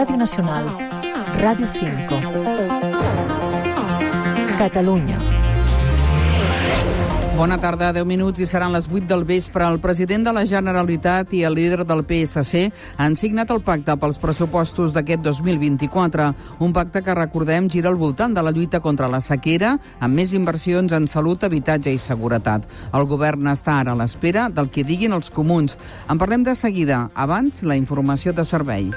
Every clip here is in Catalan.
Radio Nacional, Radio 5. Catalunya. Bona tarda, 10 minuts i seran les 8 del vespre. El president de la Generalitat i el líder del PSC han signat el pacte pels pressupostos d'aquest 2024. Un pacte que, recordem, gira al voltant de la lluita contra la sequera, amb més inversions en salut, habitatge i seguretat. El govern està ara a l'espera del que diguin els comuns. En parlem de seguida. Abans, la informació de servei.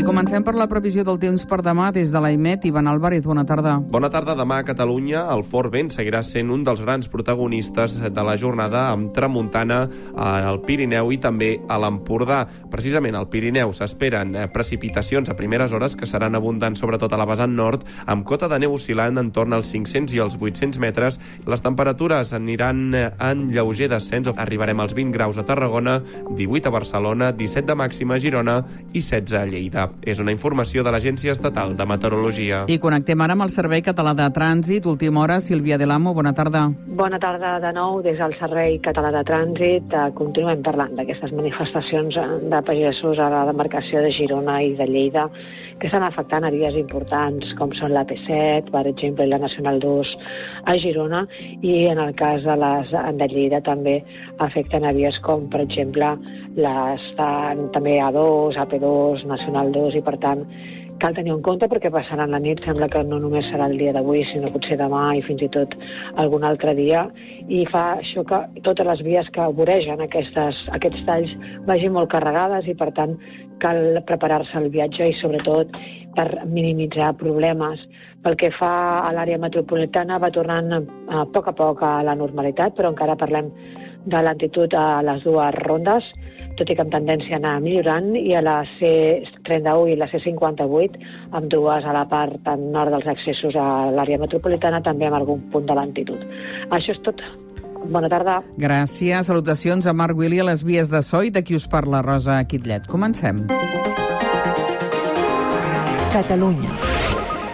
I comencem per la previsió del temps per demà des de l'AIMET. Ivan Álvarez, bona tarda. Bona tarda. Demà a Catalunya el fort vent seguirà sent un dels grans protagonistes de la jornada amb tramuntana al Pirineu i també a l'Empordà. Precisament al Pirineu s'esperen eh, precipitacions a primeres hores que seran abundants sobretot a la vessant nord amb cota de neu oscil·lant entorn als 500 i els 800 metres. Les temperatures aniran eh, en lleuger descens. Arribarem als 20 graus a Tarragona, 18 a Barcelona, 17 de màxima a Girona i 16 a Lleida. És una informació de l'Agència Estatal de Meteorologia. I connectem ara amb el Servei Català de Trànsit. Última hora, Sílvia de l'Amo, bona tarda. Bona tarda de nou des del Servei Català de Trànsit. Eh, continuem parlant d'aquestes manifestacions eh, de pagesos a la demarcació de Girona i de Lleida que estan afectant a vies importants com són la P7, per exemple, i la Nacional 2 a Girona i en el cas de les de Lleida també afecten a vies com, per exemple, les també A2, AP2, Nacional 2 i per tant cal tenir en compte perquè passaran la nit, sembla que no només serà el dia d'avui, sinó potser demà i fins i tot algun altre dia, i fa això que totes les vies que voregen aquestes, aquests talls vagin molt carregades i per tant cal preparar-se al viatge i sobretot per minimitzar problemes. Pel que fa a l'àrea metropolitana va tornant a poc a poc a la normalitat, però encara parlem de l'altitud a les dues rondes, tot i que amb tendència a anar millorant, i a la C31 i la C58, amb dues a la part nord dels accessos a l'àrea metropolitana, també amb algun punt de l'altitud. Això és tot. Bona tarda. Gràcies. Salutacions a Marc Willi a les vies de so i de qui us parla Rosa Quitlet. Comencem. Catalunya.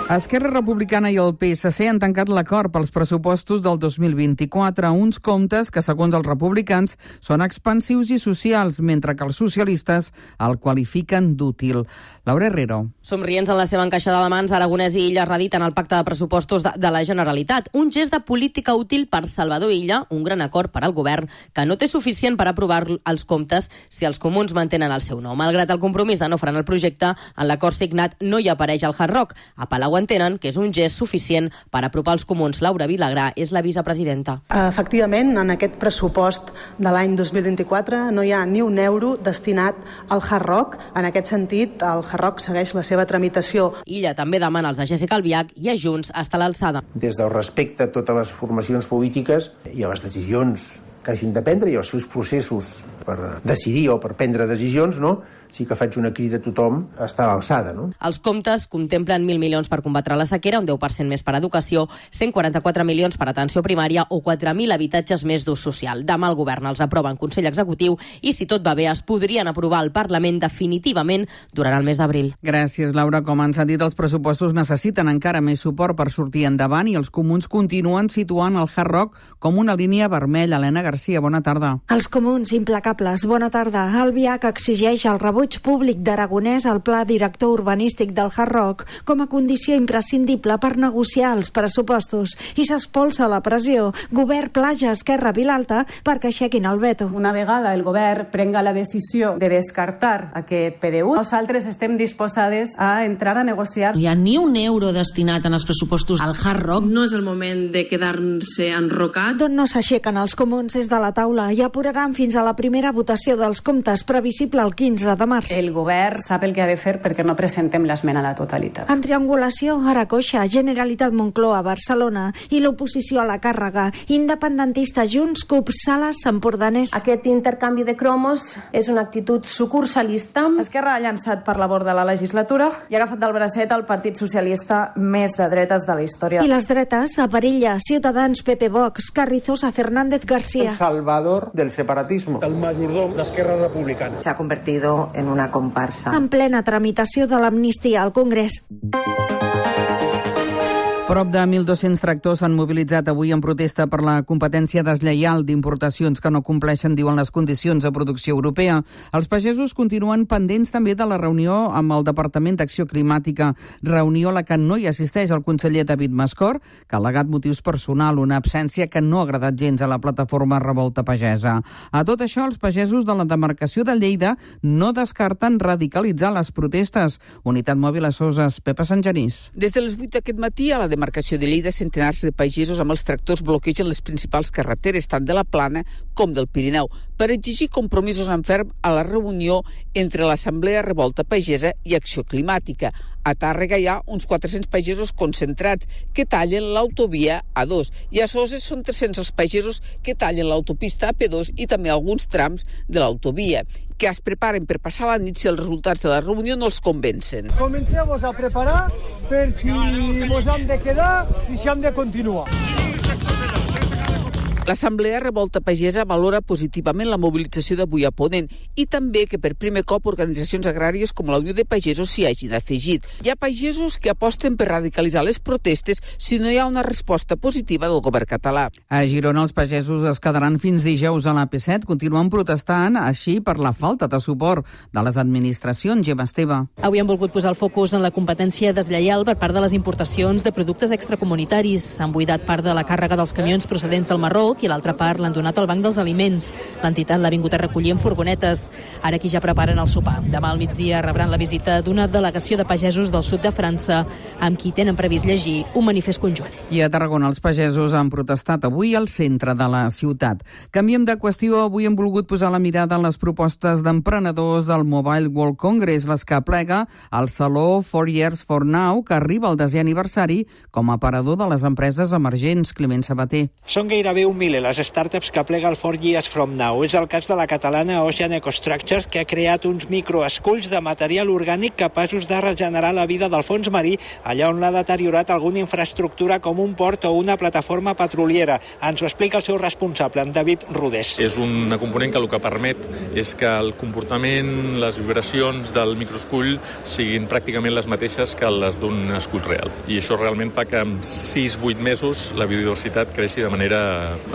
Esquerra Republicana i el PSC han tancat l'acord pels pressupostos del 2024, uns comptes que, segons els republicans, són expansius i socials, mentre que els socialistes el qualifiquen d'útil. Laura Herrero. Somrients en la seva encaixada de mans, Aragonès i Illa rediten el pacte de pressupostos de, de la Generalitat. Un gest de política útil per Salvador Illa, un gran acord per al govern, que no té suficient per aprovar els comptes si els comuns mantenen el seu nom. Malgrat el compromís de no frenar el projecte, en l'acord signat no hi apareix el Hard Rock. A Palau entenen que és un gest suficient per apropar els comuns. Laura Vilagrà és la vicepresidenta. Efectivament, en aquest pressupost de l'any 2024 no hi ha ni un euro destinat al Hard Rock. En aquest sentit, el Hard Rock segueix la seva tramitació. Illa també demana als de Jessica Albiach i a Junts estar a l'alçada. Des del respecte a totes les formacions polítiques i a les decisions que hagin de prendre i els seus processos per decidir o per prendre decisions, no? sí que faig una crida a tothom a estar a l'alçada. No? Els comptes contemplen 1.000 milions per combatre la sequera, un 10% més per educació, 144 milions per atenció primària o 4.000 habitatges més d'ús social. Demà el govern els aprova en Consell Executiu i, si tot va bé, es podrien aprovar al Parlament definitivament durant el mes d'abril. Gràcies, Laura. Com han sentit, els pressupostos necessiten encara més suport per sortir endavant i els comuns continuen situant el Hard Rock com una línia vermella. Helena Garcia, bona tarda. Els comuns implacables, bona tarda. El VIAC exigeix el rebuig públic d'Aragonès al pla director urbanístic del Hard Rock com a condició imprescindible per negociar els pressupostos i s'espolsa la pressió. Govern Plaja Esquerra Vilalta perquè aixequin el veto. Una vegada el govern prenga la decisió de descartar aquest PDU, nosaltres estem disposades a entrar a negociar. No hi ha ni un euro destinat en els pressupostos al Hard Rock. No és el moment de quedar-se enrocat. D'on no s'aixequen els comuns és de la taula i apuraran fins a la primera votació dels comptes previsible el 15 de març març. El govern sap el que ha de fer perquè no presentem l'esmena a la totalitat. En triangulació, Aracoixa, Generalitat Moncloa, Barcelona i l'oposició a la càrrega, independentista Junts, CUP, Sales, Empordanès. Aquest intercanvi de cromos és una actitud sucursalista. Esquerra ha llançat per la borda la legislatura i ha agafat del bracet el Partit Socialista més de dretes de la història. I les dretes, a Perilla, Ciutadans, PP Vox, Carrizosa, Fernández García. El salvador del separatismo. El majordom d'Esquerra Republicana. Se ha convertido en una comparsa. En plena tramitació de l'amnistia al Congrés. Prop de 1.200 tractors s'han mobilitzat avui en protesta per la competència deslleial d'importacions que no compleixen, diuen, les condicions de producció europea. Els pagesos continuen pendents també de la reunió amb el Departament d'Acció Climàtica, reunió a la que no hi assisteix el conseller David Mascor, que ha al·legat motius personal, una absència que no ha agradat gens a la plataforma Revolta Pagesa. A tot això, els pagesos de la demarcació de Lleida no descarten radicalitzar les protestes. Unitat Mòbil a Soses, Pepa Sant Genís. Des de les 8 d'aquest matí a la demarcació de Lleida, centenars de pagesos amb els tractors bloquegen les principals carreteres, tant de la Plana com del Pirineu, per exigir compromisos en ferm a la reunió entre l'Assemblea Revolta Pagesa i Acció Climàtica. A Tàrrega hi ha uns 400 pagesos concentrats que tallen l'autovia A2 i a Soses són 300 els pagesos que tallen l'autopista AP2 i també alguns trams de l'autovia que es preparen per passar la nit si els resultats de la reunió no els convencen. Comencem a preparar per si ens hem de quedar i si hem de continuar. L'Assemblea Revolta Pagesa valora positivament la mobilització d'avui a Ponent i també que per primer cop organitzacions agràries com la Unió de Pagesos s'hi hagin afegit. Hi ha pagesos que aposten per radicalitzar les protestes si no hi ha una resposta positiva del govern català. A Girona els pagesos es quedaran fins dijous a l'AP7, continuen protestant així per la falta de suport de les administracions. Gemma Esteve. Avui han volgut posar el focus en la competència deslleial per part de les importacions de productes extracomunitaris. S'han buidat part de la càrrega dels camions procedents del Marroc i l'altra part l'han donat al Banc dels Aliments. L'entitat l'ha vingut a recollir en furgonetes. Ara aquí ja preparen el sopar. Demà al migdia rebran la visita d'una delegació de pagesos del sud de França amb qui tenen previst llegir un manifest conjunt. I a Tarragona els pagesos han protestat avui al centre de la ciutat. Canviem de qüestió. Avui hem volgut posar la mirada en les propostes d'emprenedors del Mobile World Congress, les que plega al Saló 4 Years for Now, que arriba al desè aniversari com a aparador de les empreses emergents. Climent Sabater. Són gairebé un miler les startups que plega el 4 Years From Now. És el cas de la catalana Ocean Ecostructures, que ha creat uns microesculls de material orgànic capaços de regenerar la vida del fons marí allà on l'ha deteriorat alguna infraestructura com un port o una plataforma petroliera. Ens ho explica el seu responsable, en David Rodés. És una component que el que permet és que el comportament, les vibracions del microescull siguin pràcticament les mateixes que les d'un escull real. I això realment fa que en 6-8 mesos la biodiversitat creixi de manera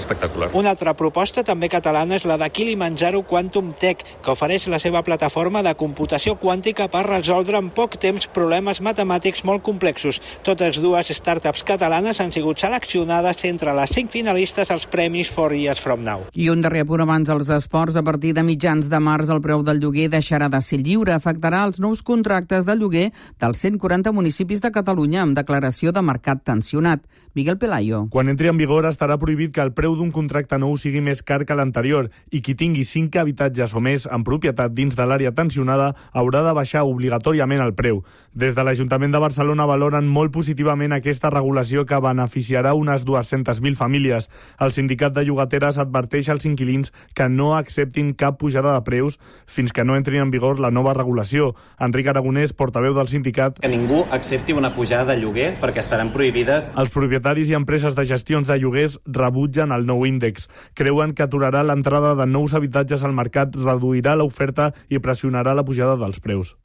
espectacular. Una altra proposta també catalana és la de Kilimanjaro Quantum Tech, que ofereix la seva plataforma de computació quàntica per resoldre en poc temps problemes matemàtics molt complexos. Totes dues startups catalanes han sigut seleccionades entre les cinc finalistes als premis For Years From Now. I un darrer punt abans dels esports. A partir de mitjans de març, el preu del lloguer deixarà de ser lliure. Afectarà els nous contractes de lloguer dels 140 municipis de Catalunya amb declaració de mercat tensionat. Miguel Pelayo. Quan entri en vigor estarà prohibit que el preu d'un contracte nou sigui més car que l'anterior i qui tingui 5 habitatges o més en propietat dins de l'àrea tensionada haurà de baixar obligatòriament el preu. Des de l'Ajuntament de Barcelona valoren molt positivament aquesta regulació que beneficiarà unes 200.000 famílies. El sindicat de llogateres adverteix als inquilins que no acceptin cap pujada de preus fins que no entri en vigor la nova regulació. Enric Aragonès, portaveu del sindicat... Que ningú accepti una pujada de lloguer perquè estaran prohibides... Els propietaris i empreses de gestions de lloguers rebutgen el nou índex. Creuen que aturarà l'entrada de nous habitatges al mercat, reduirà l'oferta i pressionarà la pujada dels preus.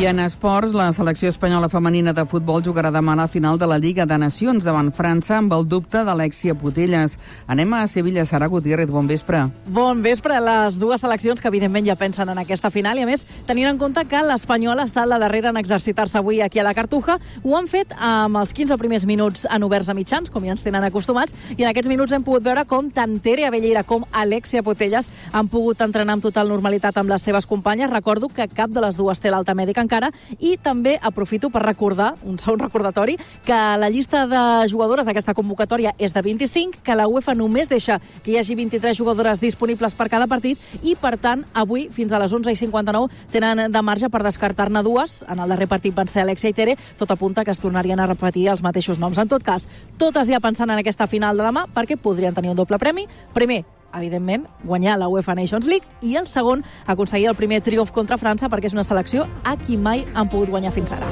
I en esports, la selecció espanyola femenina de futbol jugarà demà a la final de la Lliga de Nacions davant França amb el dubte d'Alexia Putelles. Anem a Sevilla, Sara Gutiérrez, bon vespre. Bon vespre. Les dues seleccions que evidentment ja pensen en aquesta final i a més tenint en compte que l'Espanyola està a la darrera en exercitar-se avui aquí a la Cartuja, ho han fet amb els 15 primers minuts en oberts a mitjans, com ja ens tenen acostumats, i en aquests minuts hem pogut veure com tant Tere Avellera com Alexia Putelles han pogut entrenar amb total normalitat amb les seves companyes. Recordo que cap de les dues té l'alta mèdica encara i també aprofito per recordar, un segon recordatori, que la llista de jugadores d'aquesta convocatòria és de 25, que la UEFA només deixa que hi hagi 23 jugadores disponibles per cada partit i, per tant, avui, fins a les 11.59, tenen de marge per descartar-ne dues. En el darrer partit van ser Alexia i Tere, tot apunta que es tornarien a repetir els mateixos noms. En tot cas, totes ja pensant en aquesta final de demà perquè podrien tenir un doble premi. Primer, evidentment, guanyar la UEFA Nations League i el segon, aconseguir el primer triomf contra França perquè és una selecció a qui mai han pogut guanyar fins ara.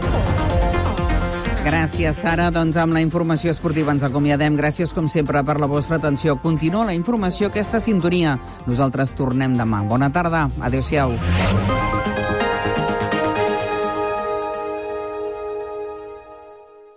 Gràcies, Sara. Doncs amb la informació esportiva ens acomiadem. Gràcies, com sempre, per la vostra atenció. Continua la informació, aquesta sintonia. Nosaltres tornem demà. Bona tarda. Adéu-siau.